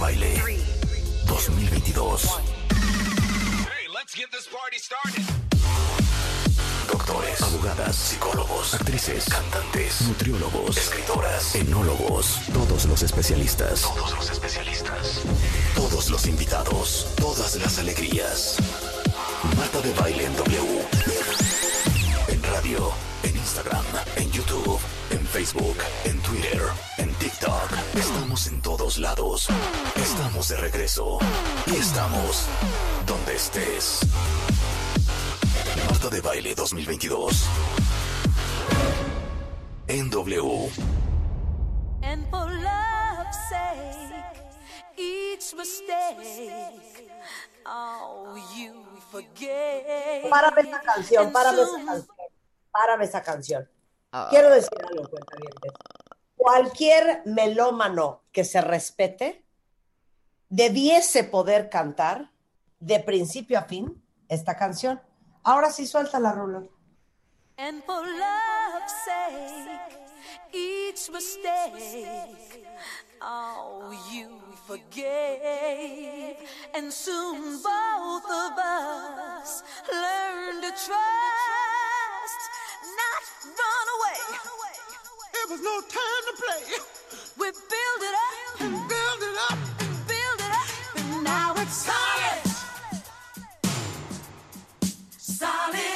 Baile 2022. Doctores, abogadas, psicólogos, actrices, cantantes, nutriólogos, escritoras, enólogos, todos los especialistas. Todos los especialistas. Todos los invitados, todas las alegrías. Marta de Baile en W. En radio, en Instagram, en YouTube, en Facebook, en Twitter, TikTok. Estamos en todos lados. Estamos de regreso. Y estamos donde estés. Marta de Baile 2022. En W. And for love's sake, each mistake, oh, you forget. Párame esa canción, párame esa canción. Párame esa canción. Quiero decir algo, cuentavientes. Cualquier melómano que se respete debiese poder cantar de principio a fin esta canción. Ahora sí suelta la rula. And for love's sake, each mistake, oh, you forgave. And soon both of us learn to trust, not. There was no time to play. We build it up, And build it up. and build it up, and now it's solid. Solid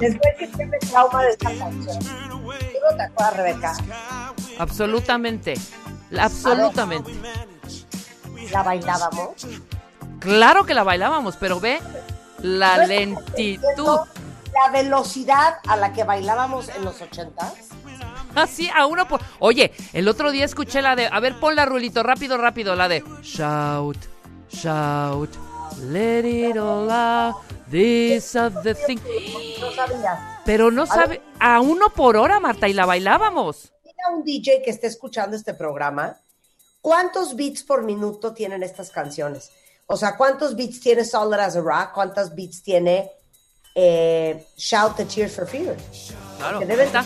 Después que tiene trauma de esta canción. ¿Tú no te acuerdas, Rebeca? Absolutamente. Absolutamente. La bailábamos. Claro que la bailábamos, pero ve la ¿No estás lentitud. La velocidad a la que bailábamos en los ochentas. Así, a uno por. Oye, el otro día escuché la de. A ver, pon la rulito, rápido, rápido, la de. Shout, shout, let it all out. This of the thing. No sabías. Pero no sabe. A uno por hora, Marta, y la bailábamos. Dile a un DJ que esté escuchando este programa, ¿cuántos beats por minuto tienen estas canciones? O sea, ¿cuántos beats tiene Solid as a Rock? ¿Cuántos beats tiene eh, Shout the Cheers for Fear? Claro, Que está.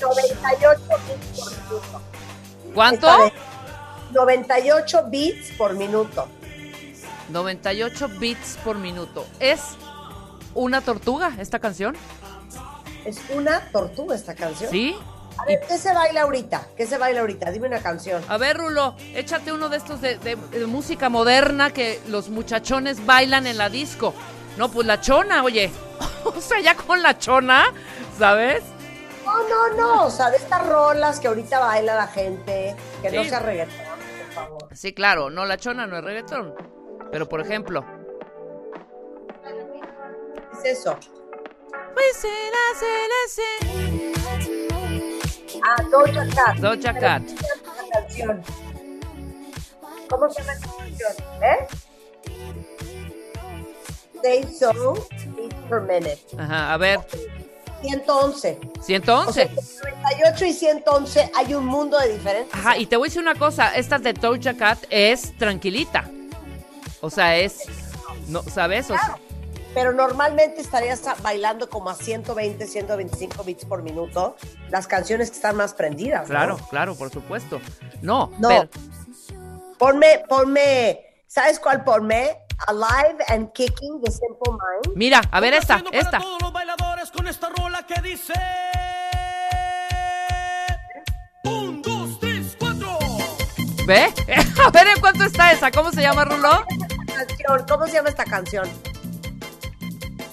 98 beats por minuto. ¿Cuánto? Esta de 98 beats por minuto. 98 beats por minuto. ¿Es una tortuga esta canción? Es una tortuga esta canción. ¿Sí? A ver, ¿qué se baila ahorita? ¿Qué se baila ahorita? Dime una canción. A ver, Rulo, échate uno de estos de, de- de música moderna que los muchachones bailan en la disco. No, pues la chona, oye. o sea, ya con la chona, ¿sabes? No, no, no. O sea, de estas rolas que ahorita baila la gente, que no sea reggaetón, por favor. Sí, claro, no, la chona no es reggaetón. Pero, por ejemplo... ¿Qué es eso? Pues Ah, Doja Cat. Doja Cat. ¿Cómo se llama esta canción? ¿Eh? Say so, beats per minute. Ajá, a ver, 111. O sea, 111. entre 98 y 111 hay un mundo de diferencia. Ajá, y te voy a decir una cosa, esta de Doja Cat es tranquilita. O sea, es... No, ¿Sabes? O sea, Pero normalmente estarías bailando como a 120, 125 beats por minuto las canciones que están más prendidas. ¿no? claro, claro, por supuesto. No, No. pero... Ponme, ponme, ¿sabes cuál ponme? Alive and Kicking de Simple Mind. Mira, a ver esta, para esta. todos los con esta rola que dice. Un, dos, tres, cuatro. ¿Ve? A ver en cuánto está esa. ¿Cómo se llama, Rulo? ¿Cómo se llama esta canción?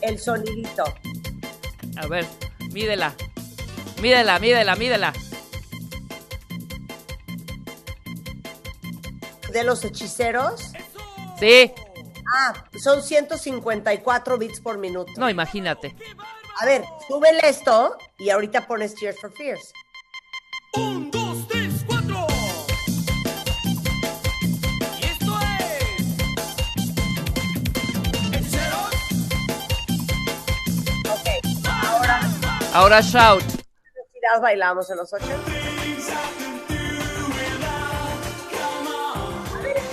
El sonidito. A ver, mídela. Mídela, mídela, mídela. De los hechiceros. Sí. Ah, son 154 bits por minuto. No, imagínate. A ver, súbele esto y ahorita pones Tears for Fears. Un, dos, tres, cuatro. Y esto es. Hechiceros. Ok, ahora, Ahora shout. ¿qué bailamos en los 80? A ver, es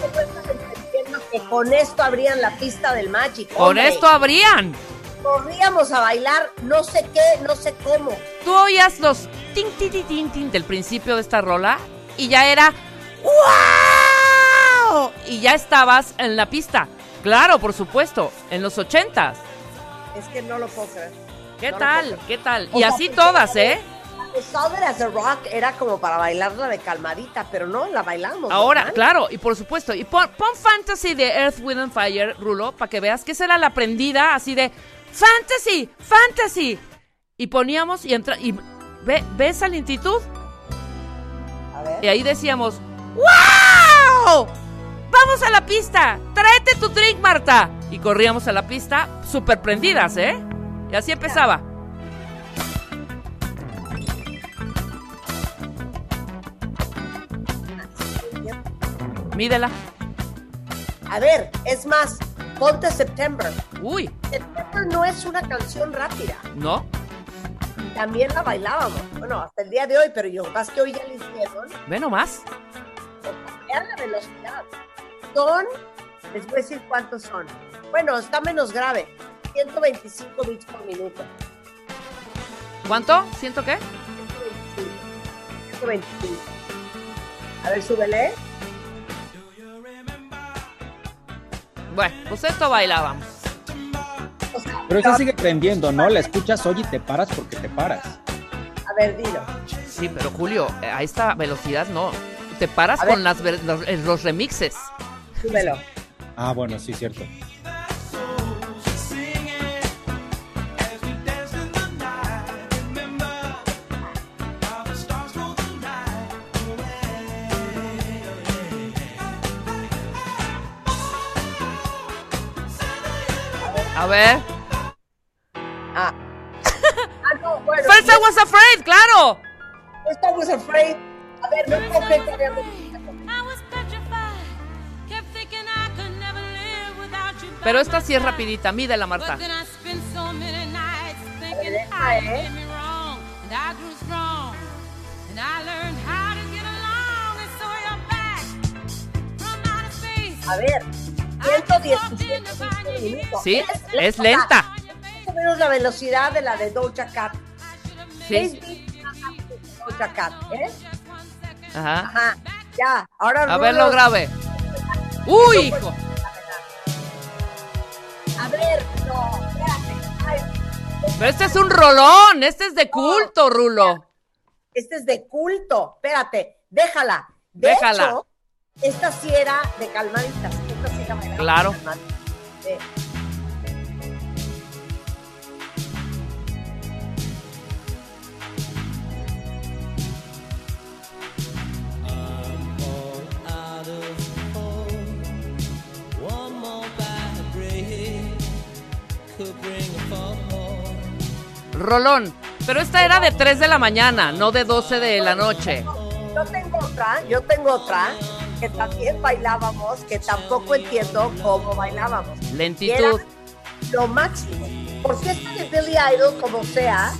que con esto abrían la pista del Magic. Con hombre. esto abrían. Corríamos a bailar, no sé qué, no sé cómo. Tú oías los tin, tin, tin, tin, tin del principio de esta rola y ya era ¡Wow! Y ya estabas en la pista. Claro, por supuesto, en los ochentas. Es que no lo puedo creer. ¿Qué No tal? ¿Qué tal? O Y sea, así todas, ¿eh? Solid as a Rock era como para bailarla de calmadita, pero no, la bailamos. Ahora, claro, y por supuesto, y pon, pon Fantasy de Earth, Wind and Fire, Rulo, para que veas que esa era la aprendida así de Fantasy, Fantasy. Y poníamos y entra y ve, ve esa lentitud. A ver. Y ahí decíamos, ¡Wow! ¡Vamos a la pista! ¡Tráete tu drink, Marta! Y corríamos a la pista súper prendidas, ¿eh? Y así empezaba. Mídela. A ver, es más, ponte September. Uy, September no es una canción rápida. ¿no? También la bailábamos. Bueno, hasta el día de hoy, pero yo más que hoy ya la hicieron. Ve nomás. Vean la velocidad. Son, les voy a decir cuántos son. Bueno, está menos grave. 125 bits por minuto. ¿Cuánto? ¿Siento qué? 125. 125. A ver, súbele. Bueno, pues esto bailábamos. Pero esa sigue prendiendo, ¿no? La escuchas hoy y te paras porque te paras. A ver, dilo. Sí, pero Julio, eh, a esta velocidad no. Te paras A con las, los, eh, los remixes. Súbelo. Ah, bueno, sí, cierto. A ver. Ah. Ah, no, bueno. First I was afraid, claro. First I was afraid. A ver, no you. Pero esta sí es rapidita, mídela, Marta. ¿eh? space. A ver, 117 bits por minuto. Sí, es sea, lenta. Más o menos la velocidad de la de Doja Cat. Sí. Doja Cat, ¿eh? Ajá. Ajá. Ya, ahora A ver lo grave. Uy, hijo. A ver, no, espérate. Ay, Pero este es un rolón. Este es de culto, Rulo. este es de culto. Espérate, déjala. De Déjala. hecho, esta sí era de calmaditas. Claro. Rolón. Pero esta era de 3 de la mañana, no de 12 de la noche. Yo tengo otra, yo tengo otra que también bailábamos, que tampoco entiendo cómo bailábamos. Era Lentitud. lo máximo. Porque esta de Billy Idol, como sea,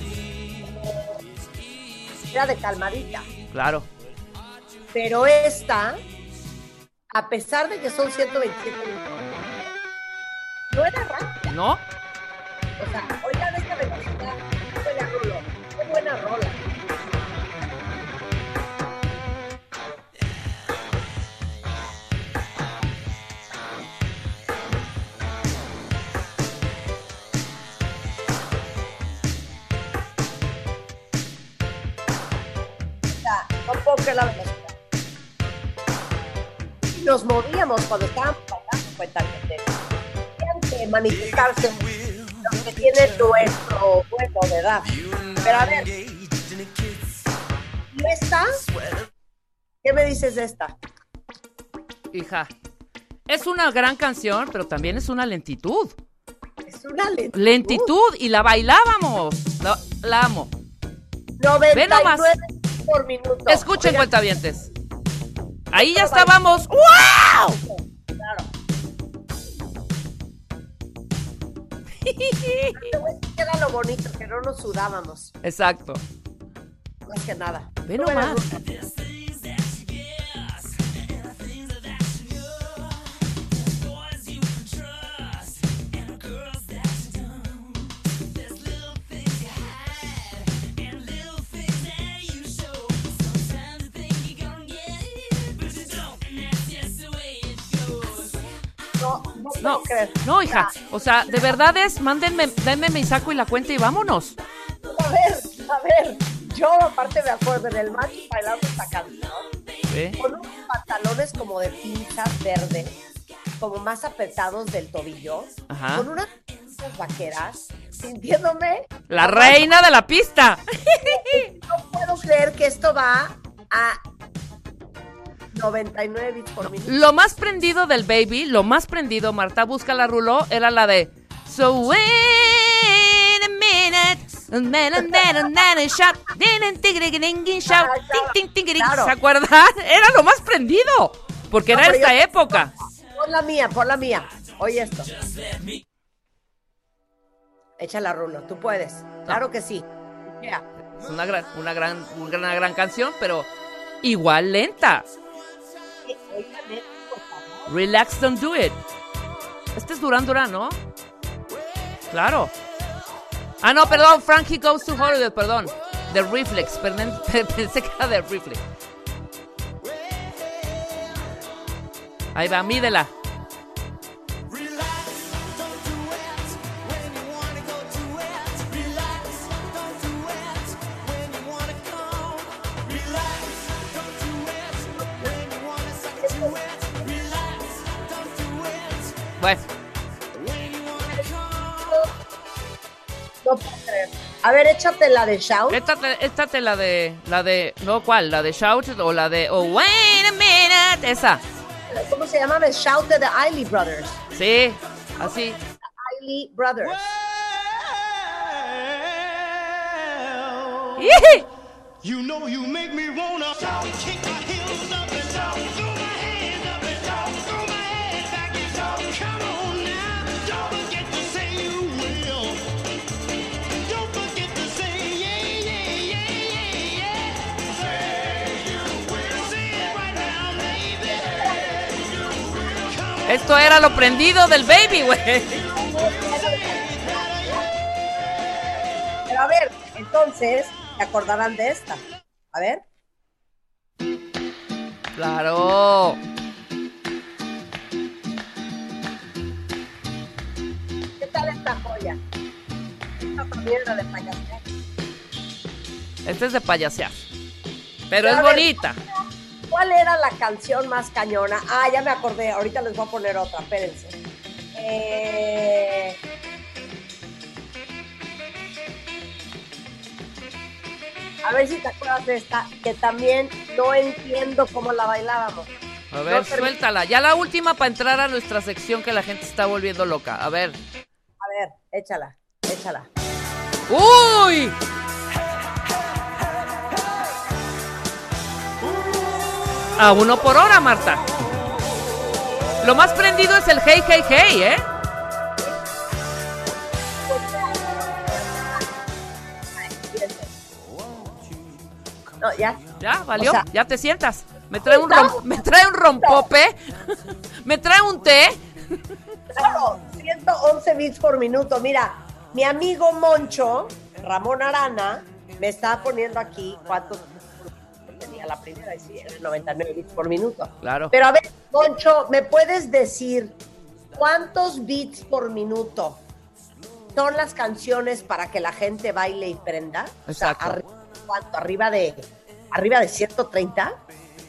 era de calmadita. Claro. Pero esta, a pesar de que son 127 minutos, no era rápida. ¿No? O sea, oigan la velocidad. Y nos movíamos cuando estábamos bailando, cuenta que manifestarse los que tienen nuestro vuelo de edad. Pero a ver. ¿Y esta? ¿Qué me dices de esta? Hija, es una gran canción, pero también es una lentitud. Es una lentitud. Lentitud y la bailábamos. La, la amo. 99 por minuto. Escuchen, Oigan, cuentavientes. Ahí ya estábamos. ¡Wow! Claro. Era lo bonito, que no nos sudábamos. Exacto. Más que nada. Ve nomás. Creer. no, hija. O sea, de verdad es, mándenme, denme mi saco y la cuenta y vámonos. A ver, a ver. Yo aparte me acuerdo en el match bailando esta canción ¿Ve? con unos pantalones como de pinzas verdes, como más apretados del tobillo, Ajá. con unas pinzas vaqueras, sintiéndome. La reina de la pista. No puedo creer que esto va a 99 bits por minuto. Lo más prendido del baby, lo más prendido, Marta, busca la ruló, era la de So wait a minute. ¿Se acuerdan? Era lo más prendido. Porque era esta época. Pon la mía, pon la mía. Oye esto. Echa la rulo, tú puedes. Claro que sí. Mira, Es una gran, una gran, una gran canción, pero igual lenta. Relax, don't do it. Este es Duran Duran, ¿no? Claro. Ah, no, perdón, Frankie Goes to Hollywood, perdón. The Reflex, perdón, pensé que era The Reflex. Ahí va, mídela. A ver, échate la de Shout. esta, te- esta te la de, la de, no, ¿cuál? La de Shout o la de, oh, wait a minute, esa. ¿Cómo se llama? Shout de The Eiley Brothers. Sí, así. Eiley Brothers. ¡Ih! You know you make me wanna shout, kick my heels up and shout, Esto era lo prendido del baby, güey. Pero a ver, entonces, ¿se acordarán de esta? A ver. Claro. ¿Qué tal esta joya? Esta también era de payaseo. Este es de payasear. Pero es ver. ¿Cuál era la canción más cañona? Ah, ya me acordé. Ahorita les voy a poner otra. Espérense. Eh... A ver si te acuerdas de esta, que también no entiendo cómo la bailábamos. A ver, No, suéltala. Ya la última para entrar a nuestra sección que la gente está volviendo loca. A ver. A ver, échala, échala. ¡Uy! A uno por hora, Marta. Lo más prendido es el hey, hey, hey, ¿eh? No, ya. Ya, valió. O sea- ya te sientas. Me trae un, rom- me trae un rompope. me trae un té. Claro, 111 bits por minuto. Mira, mi amigo Moncho, Ramón Arana, me estaba poniendo aquí cuántos tenía la primera y sí, era 99 bits por minuto. Claro. Pero a ver, Moncho, ¿me puedes decir cuántos bits por minuto son las canciones para que la gente baile y prenda? O sea, Exacto. arri- ¿cuánto? ¿Arriba de, arriba de 130?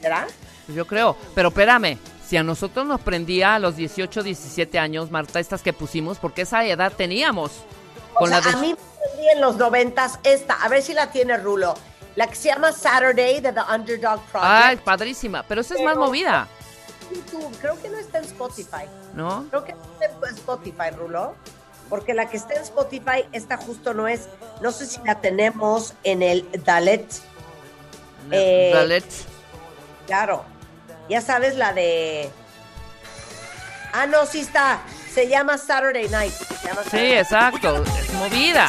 ¿Será? Yo creo. Pero espérame. Si a nosotros nos prendía a los 18, 17 años, Marta, estas que pusimos, porque esa edad teníamos. O Con sea, la de... a mí me aprendí en los noventas esta, a ver si la tiene Rulo. La que se llama Saturday de The Underdog Ay, Project. padrísima. Pero esa es más movida, YouTube, creo que no está en Spotify. ¿no? Creo que no está en Spotify, Rulo. Porque la que está en Spotify, esta justo no es. No sé si la tenemos en el Dalet. Eh, Dalet. Claro. Ya sabes la de. Ah, no, sí está. Se llama Saturday Night. Se llama Sí, exacto. Es movida.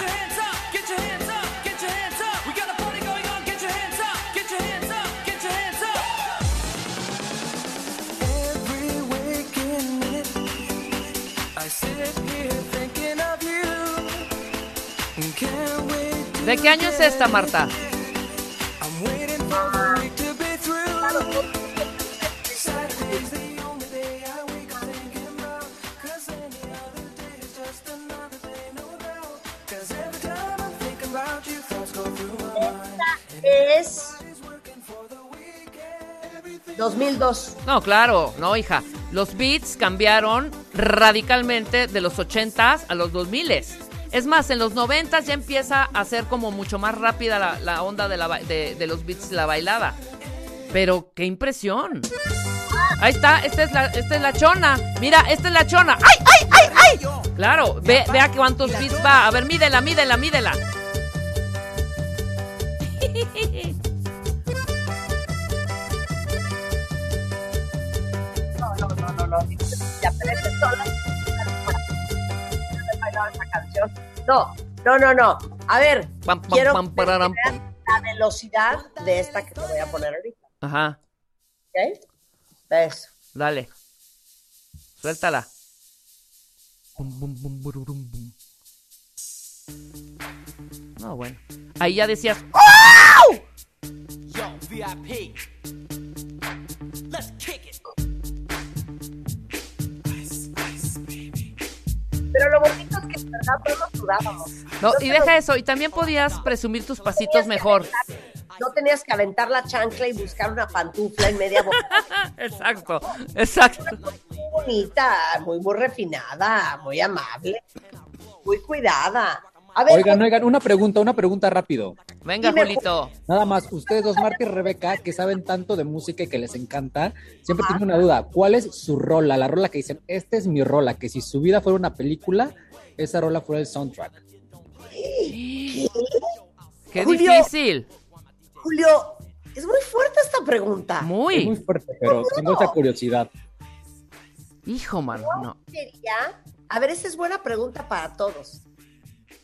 You, thoughts go through my mind. Es 2002. No, claro, no, hija. Los beats cambiaron radicalmente de los 80s a los 2000s. Es más, en los 90s ya empieza a ser como mucho más rápida la, onda de, de, los beats, la bailada. Pero qué impresión. Ahí está, esta es la, esta es la chona. Mira, esta es la chona. ¡Ay, ay, ay, ay! Claro, ve, vea cuántos beats va. A ver, mídela, mídela, mídela. No, no, no, no, no. Ya, No esa canción. No, no, no, no. A ver, Pam, pam, quiero pam, que pararam, vean la velocidad de esta que te voy a poner ahorita. Ajá, ¿Ok? ¿Ves? dale. Suéltala. Bum, bum, bum, bururum, bum. No, bueno. Ahí ya decías, Yo, VIP. Let's kick it. Pero lo bonito verdad todos sudábamos. No, y deja eso, y también podías presumir tus pasitos mejor. aventar- No tenías que aventar la chancla y buscar una pantufla en media boca. Exacto, exacto. muy bonita, muy, muy refinada, muy amable, muy cuidada. A ver, Oigan, oigan, una pregunta, una pregunta rápido. Venga, Julito. Nada más, ustedes dos, Marta y Rebeca, que saben tanto de música y que les encanta, siempre tienen una duda. ¿Cuál es su rola? La rola que dicen, esta es mi rola, que si su vida fuera una película, esa rola fuera el soundtrack. Qué Julio. difícil. Julio, es muy fuerte esta pregunta. Es muy Muy. fuerte, pero tengo esa curiosidad. Hijo, mano, no. sería? A ver, esa es buena pregunta para todos.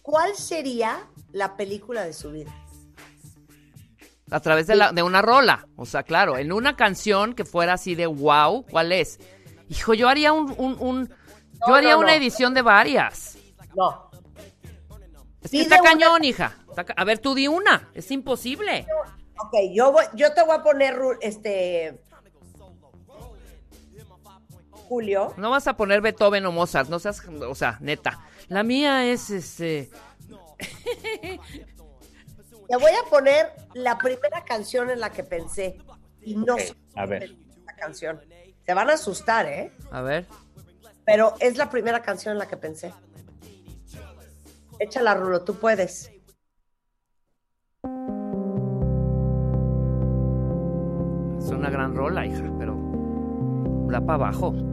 ¿Cuál sería la película de su vida? A través de, la, de una rola. O sea, claro, en una canción que fuera así de wow, ¿cuál es? Hijo, yo haría un, un, un- yo No, haría no, una no. edición de varias. No. Es que está una- cañón, hija. A ver, tú di una. Es imposible. Ok, yo, voy- yo te voy a poner este. Julio. No vas a poner Beethoven o Mozart, no seas, o sea, neta. La mía es este. Te voy a poner la primera canción en la que pensé. Y no sé a ver. la canción. Se van a asustar, ¿eh? A ver. Pero es la primera canción en la que pensé. Échala, Rulo, tú puedes. Es una gran rola, hija, pero. Da para abajo.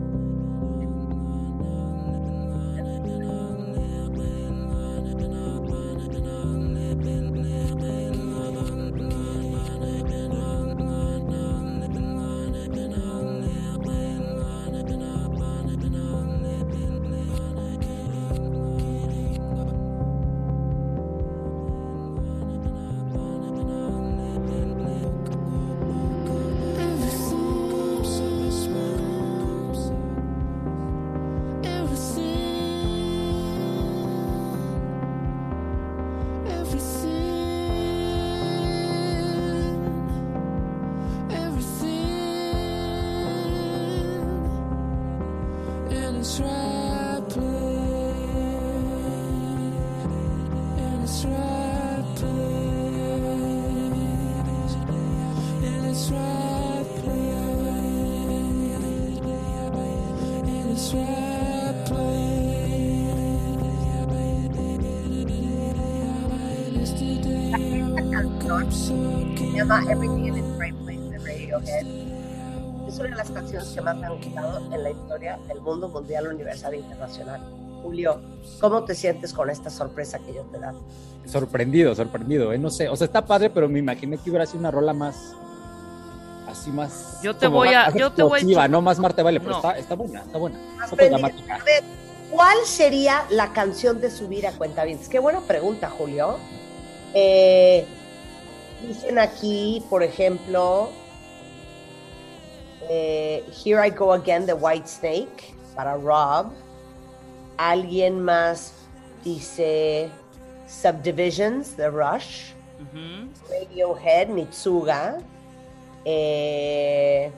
Es una de las canciones que más me han gustado en la historia del mundo mundial, universal e internacional. Julio, ¿cómo te sientes con esta sorpresa que yo te da? Sorprendido, sorprendido, ¿eh? No sé, o sea, está padre, pero me imaginé que hubiera sido una rola más. Así más. Yo te voy a- más yo te voy a no más Marte Vale, pero No. está, está buena, está buena. Más dramática. A ver, ¿cuál sería la canción de subir a cuenta Qué buena pregunta, Julio. Eh, dicen aquí, por ejemplo, eh, Here I Go Again de White Snake para Rob. Alguien más dice Subdivisions de Rush. Ujú. Radiohead, Mitsuga. Eh,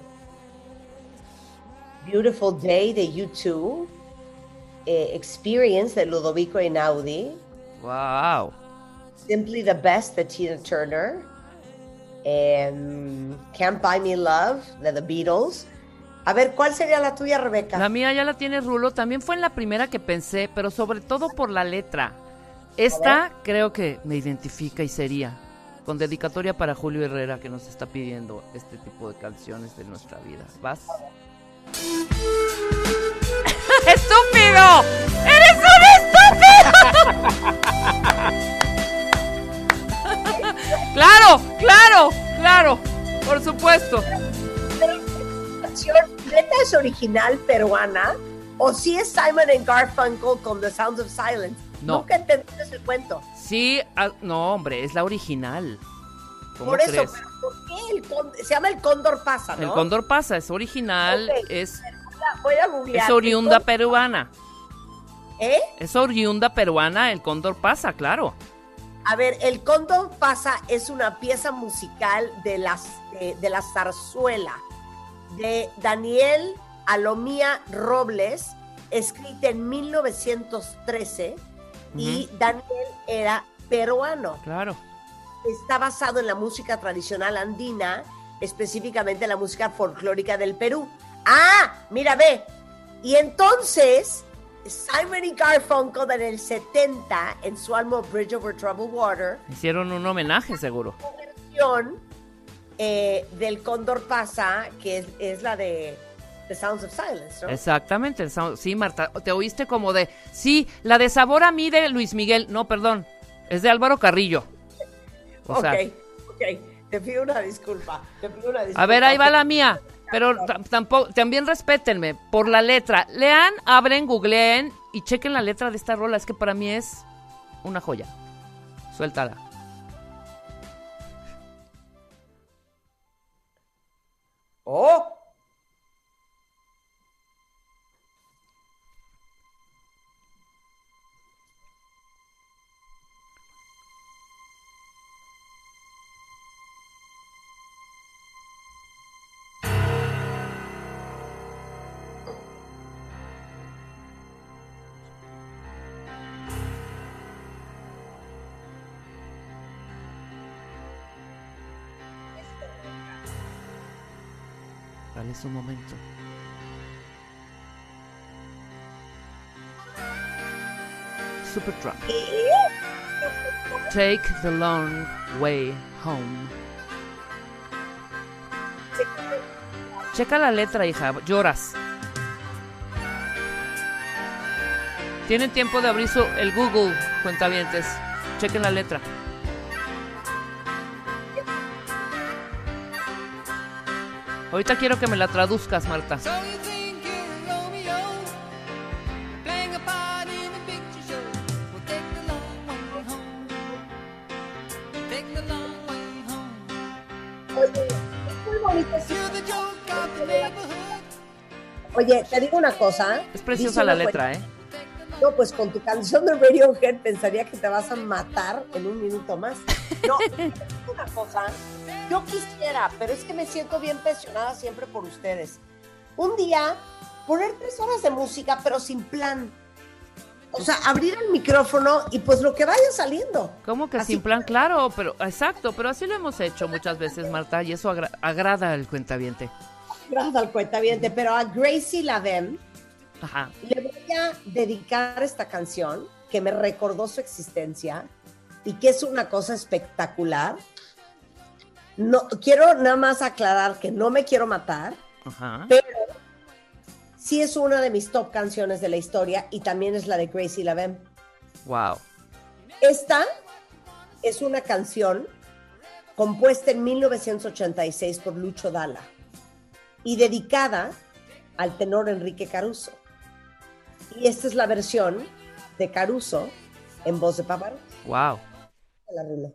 Beautiful Day de U2. eh, Experience de Ludovico Einaudi. Wow. Simply the Best de Tina Turner. em, Can't Buy Me Love de The Beatles. A ver, ¿cuál sería la tuya, Rebeca? La mía ya la tiene Rulo. También fue en la primera que pensé, pero sobre todo por la letra. Esta creo que me identifica y sería. Con dedicatoria para Julio Herrera que nos está pidiendo este tipo de canciones de nuestra vida. ¿Vas? ¡Estúpido! ¡Eres un estúpido! claro, claro, claro. Por supuesto. Es original peruana o si es Simon and Garfunkel con The Sounds of Silence. No. Nunca entendí ese cuento. Sí, ah, no, hombre, es la original. ¿Cómo Por eso, crees? pero ¿por qué el? Se llama el cóndor pasa, ¿no? El cóndor pasa, es original, es, Voy a googlear. es oriunda El cóndor- peruana. ¿Eh? Es oriunda peruana, el cóndor pasa, claro. A ver, el cóndor pasa es una pieza musical de, las, de, de la zarzuela de Daniel Alomía Robles, escrita en 1913 y Daniel era peruano. Claro. está basado en la música tradicional andina, específicamente la música folclórica del Perú. Ah, mira, ve. Y entonces, Simon y Garfunkel en el 70, en su álbum Bridge Over Troubled Water, Hicieron un homenaje, seguro. versión eh, del Cóndor Pasa, que es, es la de The Sounds of Silence, ¿no? Exactamente. el sound- Sí, Marta, te oíste como de. Sí, la de sabor a mí de Luis Miguel. No, perdón. Es de Álvaro Carrillo. O sea, ok, ok. Te pido una disculpa. Te pido una disculpa. a ver, ahí va la mía. Pero tam- tampoco, también respétenme por la letra. Lean, abren, googleen y chequen la letra de esta rola. Es que para mí es una joya. Suéltala. 哦。¡Oh! Dale su momento. Supertramp. Take the long way home. Checa la letra, hija. Lloras. Tienen tiempo de abrir su, el Google, cuentavientes. Chequen la letra. Ese- You're the joke of the neighborhood. Oye, te digo una cosa. Es preciosa Dice la letra, ¿eh? No, pues con tu canción de Radiohead pensaría que te vas a matar en un minuto más. No, una cosa. Yo quisiera, pero es que me siento bien presionada siempre por ustedes. Un día, poner tres horas de música, pero sin plan. O sea, abrir el micrófono y pues lo que vaya saliendo. ¿Cómo que Así sin plan? Claro, pero exacto, pero así lo hemos hecho muchas veces, Marta, y eso agra- agrada al cuentaviente. Gracias al cuentaviente, pero a Gracie Lavem Ajá. le voy a dedicar esta canción que me recordó su existencia y que es una cosa espectacular. No, quiero nada más aclarar que no me quiero matar, Ajá. pero sí es una de mis top canciones de la historia y también es la de Gracie Lavem. Wow. Esta es una canción compuesta en 1986 por Lucho Dalla y dedicada al tenor Enrique Caruso. Y esta es la versión de Caruso en voz de Pavarotti. Wow. La rula.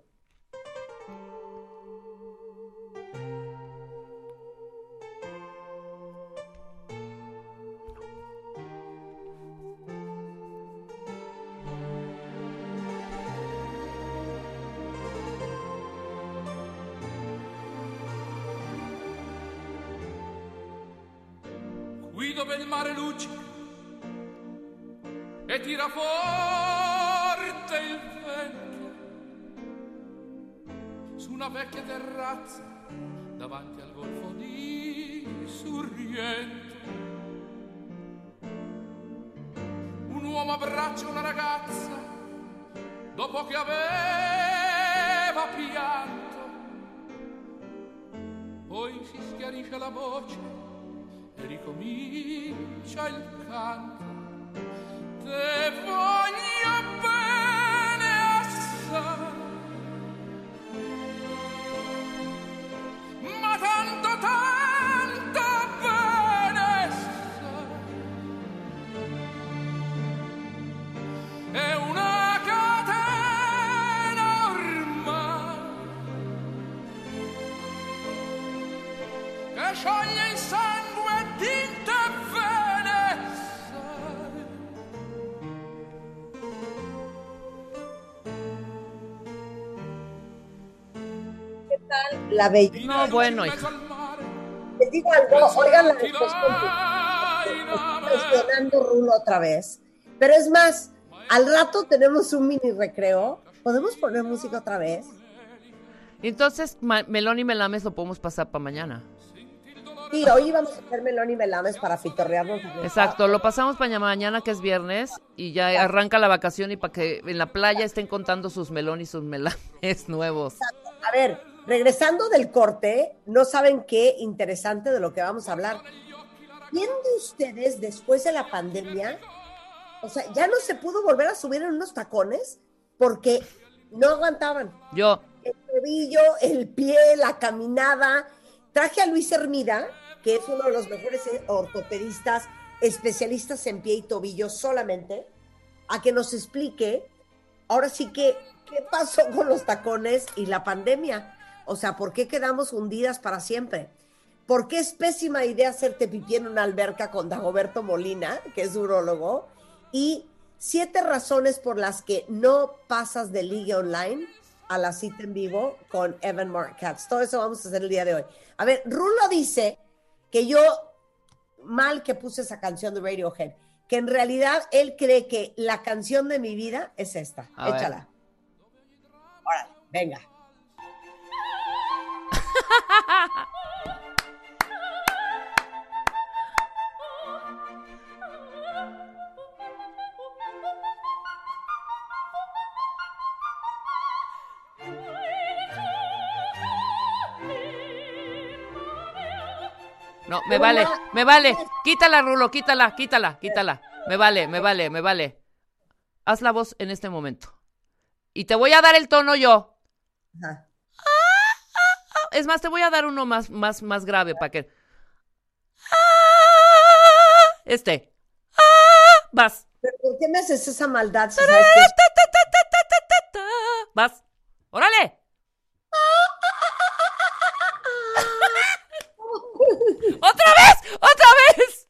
Dopo che aveva pianto poi si schiarisce la voce e ricomincia il canto. Te voglio la bella? No, bueno, mare, Les digo algo, oigan la. Cuestionando Rulo otra vez. Pero es más, al rato tenemos un mini recreo. ¿Podemos poner música otra vez? Entonces, melón y melames lo podemos pasar para mañana. Sí, hoy vamos a hacer melón y melames para fitorrearnos. Exacto, lo pasamos para mañana que es viernes y ya arranca la vacación y para que en la playa estén contando sus melón y sus melames nuevos. A ver, regresando del corte, no saben qué interesante de lo que vamos a hablar. ¿Quién de ustedes después de la pandemia, o sea, ya no se pudo volver a subir en unos tacones porque no aguantaban? Yo, el tobillo, el pie, la caminada. Traje a Luis Hermida, que es uno de los mejores eh, ortopedistas, especialistas en pie y tobillo solamente, a que nos explique, ahora sí que, ¿qué pasó con los tacones y la pandemia? O sea, ¿por qué quedamos hundidas para siempre? ¿Por qué es pésima idea hacerte pipí en una alberca con Dagoberto Molina, que es urólogo? Y siete razones por las que no pasas de liga online a la cita en vivo con Evan Mark Katz. Todo eso vamos a hacer el día de hoy. A ver, Rulo dice que yo, mal que puse esa canción de Radiohead, que en realidad él cree que la canción de mi vida es esta. A ver. Échala. Órale, venga. No, me vale, me vale. Quítala, Rulo, quítala, quítala, quítala. Me vale, me vale, me vale. Haz la voz en este momento. Y te voy a dar el tono yo. Ajá. Es más, te voy a dar uno más, más, más grave para que. Este. Vas. ¿Pero ¿Por qué me haces esa maldad? si sabes que es- Vas. ¡Órale! ¡Otra vez! ¡Otra vez!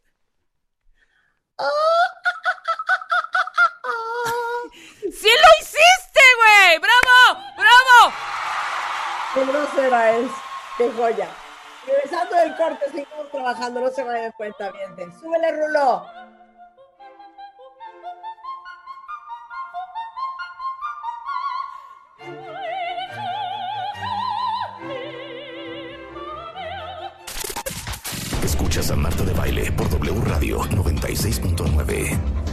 ¡Sí lo hiciste, güey! ¡Bravo! ¡Bravo! Qué grosera es. Qué joya. Regresando del corte, seguimos trabajando. No se vayan cuenta, bien. Súbele, Rulo. Escuchas a Marta de Baile por W Radio 96.9.